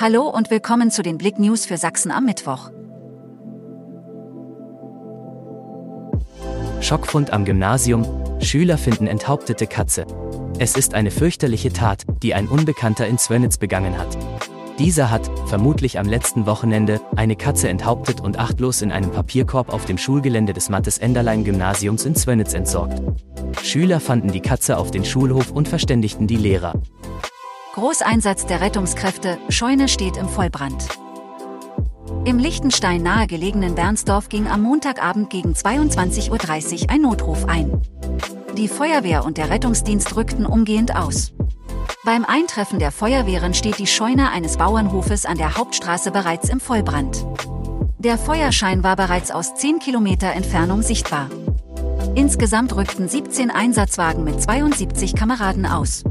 Hallo und willkommen zu den Blick News für Sachsen am Mittwoch. Schockfund am Gymnasium. Schüler finden enthauptete Katze. Es ist eine fürchterliche Tat, die ein Unbekannter in Zwönitz begangen hat. Dieser hat, vermutlich am letzten Wochenende, eine Katze enthauptet und achtlos in einem Papierkorb auf dem Schulgelände des Mattes-Enderlein-Gymnasiums in Zwönitz entsorgt. Schüler fanden die Katze auf den Schulhof und verständigten die Lehrer. Großeinsatz der Rettungskräfte, Scheune steht im Vollbrand. Im Lichtenstein nahe gelegenen Bernsdorf ging am Montagabend gegen 22.30 Uhr ein Notruf ein. Die Feuerwehr und der Rettungsdienst rückten umgehend aus. Beim Eintreffen der Feuerwehren steht die Scheune eines Bauernhofes an der Hauptstraße bereits im Vollbrand. Der Feuerschein war bereits aus 10 Kilometer Entfernung sichtbar. Insgesamt rückten 17 Einsatzwagen mit 72 Kameraden aus.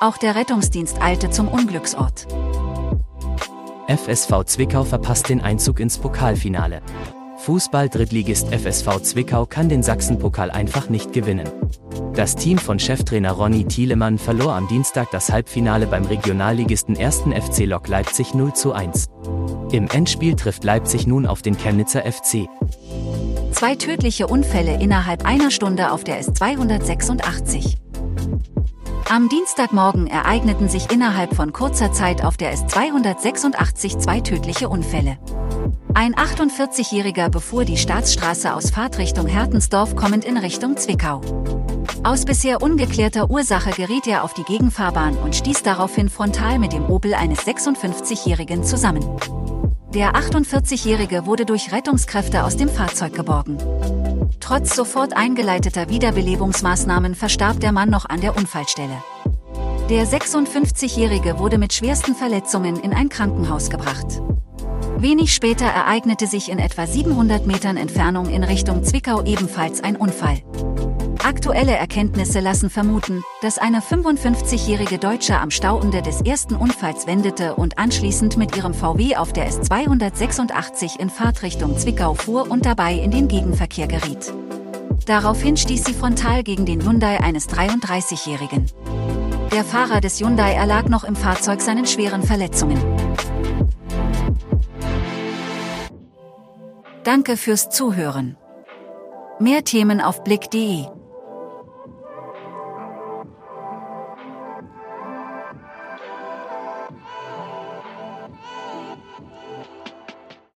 Auch der Rettungsdienst eilte zum Unglücksort. FSV Zwickau verpasst den Einzug ins Pokalfinale. Fußball-Drittligist FSV Zwickau kann den Sachsenpokal einfach nicht gewinnen. Das Team von Cheftrainer Ronny Thielemann verlor am Dienstag das Halbfinale beim Regionalligisten 1. FC Lok Leipzig 0 zu 1. Im Endspiel trifft Leipzig nun auf den Chemnitzer FC. Zwei tödliche Unfälle innerhalb einer Stunde auf der S286. Am Dienstagmorgen ereigneten sich innerhalb von kurzer Zeit auf der S286 zwei tödliche Unfälle. Ein 48-Jähriger befuhr die Staatsstraße aus Fahrtrichtung Hertensdorf kommend in Richtung Zwickau. Aus bisher ungeklärter Ursache geriet er auf die Gegenfahrbahn und stieß daraufhin frontal mit dem Opel eines 56-Jährigen zusammen. Der 48-Jährige wurde durch Rettungskräfte aus dem Fahrzeug geborgen. Trotz sofort eingeleiteter Wiederbelebungsmaßnahmen verstarb der Mann noch an der Unfallstelle. Der 56-Jährige wurde mit schwersten Verletzungen in ein Krankenhaus gebracht. Wenig später ereignete sich in etwa 700 Metern Entfernung in Richtung Zwickau ebenfalls ein Unfall. Aktuelle Erkenntnisse lassen vermuten, dass eine 55-jährige Deutsche am Stauende des ersten Unfalls wendete und anschließend mit ihrem VW auf der S286 in Fahrtrichtung Zwickau fuhr und dabei in den Gegenverkehr geriet. Daraufhin stieß sie frontal gegen den Hyundai eines 33-Jährigen. Der Fahrer des Hyundai erlag noch im Fahrzeug seinen schweren Verletzungen. Danke fürs Zuhören. Mehr Themen auf blick.de